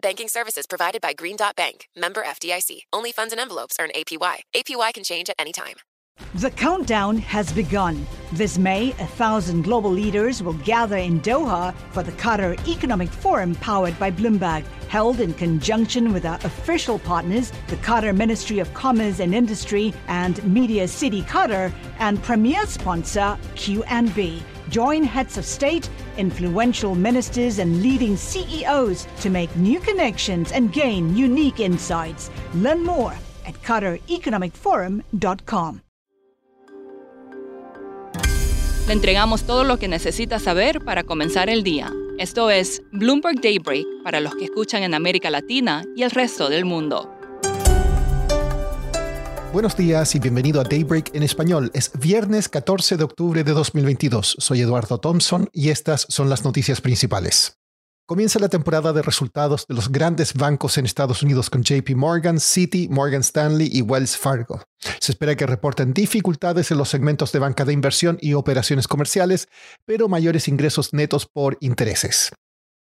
Banking services provided by Green Dot Bank, member FDIC. Only funds and envelopes earn APY. APY can change at any time. The countdown has begun. This May, a thousand global leaders will gather in Doha for the Qatar Economic Forum powered by Bloomberg, held in conjunction with our official partners, the Qatar Ministry of Commerce and Industry and Media City Qatar, and premier sponsor QNB. Join heads of state, influential ministers, and leading CEOs to make new connections and gain unique insights. Learn more at QatarEconomicForum.com. Le entregamos todo lo que necesita saber para comenzar el día. Esto es Bloomberg Daybreak para los que escuchan en América Latina y el resto del mundo. Buenos días y bienvenido a Daybreak en español. Es viernes 14 de octubre de 2022. Soy Eduardo Thompson y estas son las noticias principales. Comienza la temporada de resultados de los grandes bancos en Estados Unidos con JP Morgan, Citi, Morgan Stanley y Wells Fargo. Se espera que reporten dificultades en los segmentos de banca de inversión y operaciones comerciales, pero mayores ingresos netos por intereses.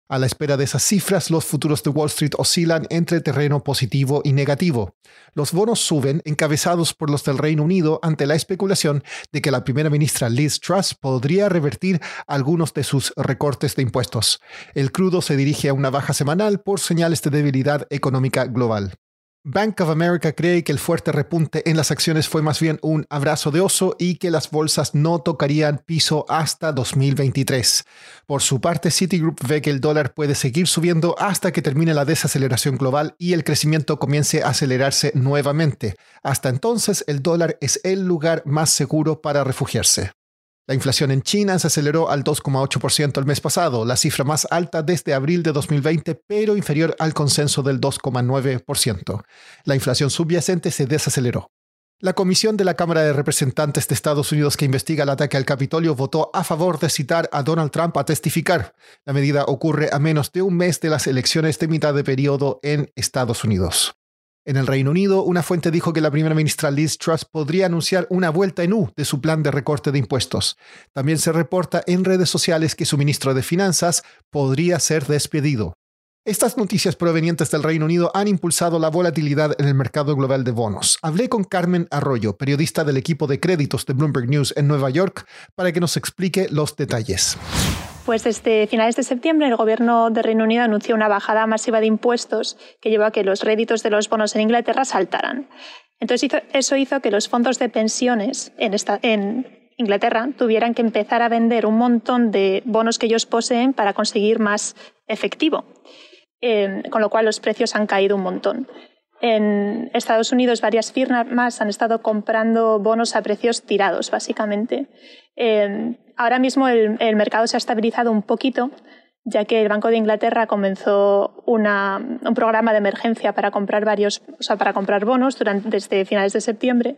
A la espera de esas cifras, los futuros de Wall Street oscilan entre terreno positivo y negativo. Los bonos suben, encabezados por los del Reino Unido, ante la especulación de que la primera ministra Liz Truss podría revertir algunos de sus recortes de impuestos. El crudo se dirige a una baja semanal por señales de debilidad económica global. Bank of America cree que el fuerte repunte en las acciones fue más bien un abrazo de oso y que las bolsas no tocarían piso hasta 2023. Por su parte, Citigroup ve que el dólar puede seguir subiendo hasta que termine la desaceleración global y el crecimiento comience a acelerarse nuevamente. Hasta entonces, el dólar es el lugar más seguro para refugiarse. La inflación en China se aceleró al 2,8% el mes pasado, la cifra más alta desde abril de 2020, pero inferior al consenso del 2,9%. La inflación subyacente se desaceleró. La comisión de la Cámara de Representantes de Estados Unidos que investiga el ataque al Capitolio votó a favor de citar a Donald Trump a testificar. La medida ocurre a menos de un mes de las elecciones de mitad de periodo en Estados Unidos. En el Reino Unido, una fuente dijo que la primera ministra Liz Truss podría anunciar una vuelta en U de su plan de recorte de impuestos. También se reporta en redes sociales que su ministro de Finanzas podría ser despedido. Estas noticias provenientes del Reino Unido han impulsado la volatilidad en el mercado global de bonos. Hablé con Carmen Arroyo, periodista del equipo de créditos de Bloomberg News en Nueva York, para que nos explique los detalles. Pues desde finales de septiembre el gobierno de Reino Unido anunció una bajada masiva de impuestos que llevó a que los réditos de los bonos en Inglaterra saltaran. Entonces eso hizo que los fondos de pensiones en, Inglaterra tuvieran que empezar a vender un montón de bonos que ellos poseen para conseguir más efectivo, eh, con lo cual los precios han caído un montón. En Estados Unidos varias firmas han estado comprando bonos a precios tirados, básicamente. Eh, ahora mismo el, mercado se ha estabilizado un poquito, ya que el Banco de Inglaterra comenzó un programa de emergencia para comprar varios, o sea, para comprar bonos durante, desde finales de septiembre,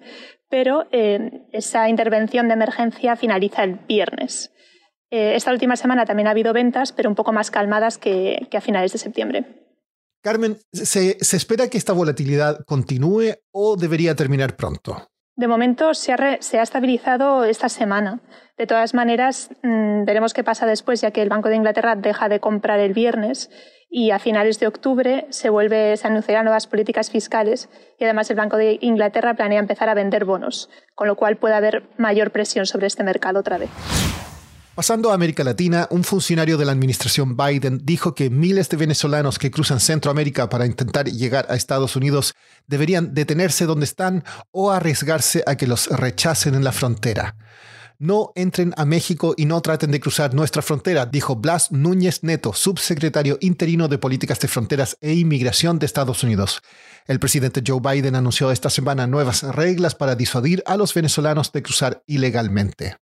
pero eh, esa intervención de emergencia finaliza el viernes. Eh, esta última semana también ha habido ventas, pero un poco más calmadas que a finales de septiembre. Carmen, ¿se, espera que esta volatilidad continúe o debería terminar pronto? De momento se ha, estabilizado esta semana. De todas maneras, mm, veremos qué pasa después, ya que el Banco de Inglaterra deja de comprar el viernes y a finales de octubre se, vuelve, se anunciarán nuevas políticas fiscales y además el Banco de Inglaterra planea empezar a vender bonos, con lo cual puede haber mayor presión sobre este mercado otra vez. Pasando a América Latina, un funcionario de la administración Biden dijo que miles de venezolanos que cruzan Centroamérica para intentar llegar a Estados Unidos deberían detenerse donde están o arriesgarse a que los rechacen en la frontera. No entren a México y no traten de cruzar nuestra frontera, dijo Blas Núñez Neto, subsecretario interino de Políticas de Fronteras e Inmigración de Estados Unidos. El presidente Joe Biden anunció esta semana nuevas reglas para disuadir a los venezolanos de cruzar ilegalmente.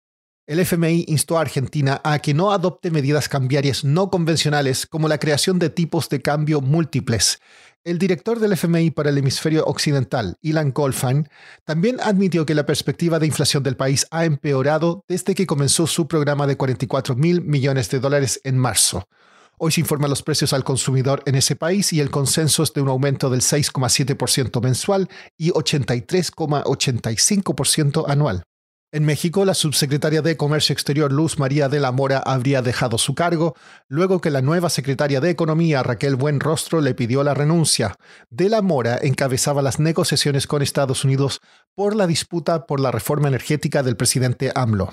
El FMI instó a Argentina a que no adopte medidas cambiarias no convencionales como la creación de tipos de cambio múltiples. El director del FMI para el hemisferio occidental, Ilan Goldfein, también admitió que la perspectiva de inflación del país ha empeorado desde que comenzó su programa de 44 mil millones de dólares en marzo. Hoy se informan los precios al consumidor en ese país y el consenso es de un aumento del 6,7% mensual y 83,85% anual. En México, la subsecretaria de Comercio Exterior Luz María de la Mora habría dejado su cargo luego que la nueva secretaria de Economía Raquel Buenrostro le pidió la renuncia. De la Mora encabezaba las negociaciones con Estados Unidos por la disputa por la reforma energética del presidente AMLO.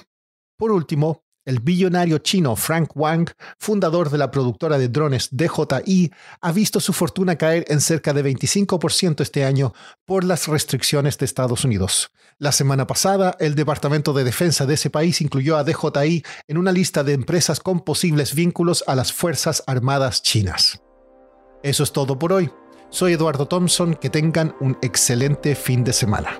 Por último, el billonario chino Frank Wang, fundador de la productora de drones DJI, ha visto su fortuna caer en cerca de 25% este año por las restricciones de Estados Unidos. La semana pasada, el Departamento de Defensa de ese país incluyó a DJI en una lista de empresas con posibles vínculos a las Fuerzas Armadas chinas. Eso es todo por hoy. Soy Eduardo Thompson, que tengan un excelente fin de semana.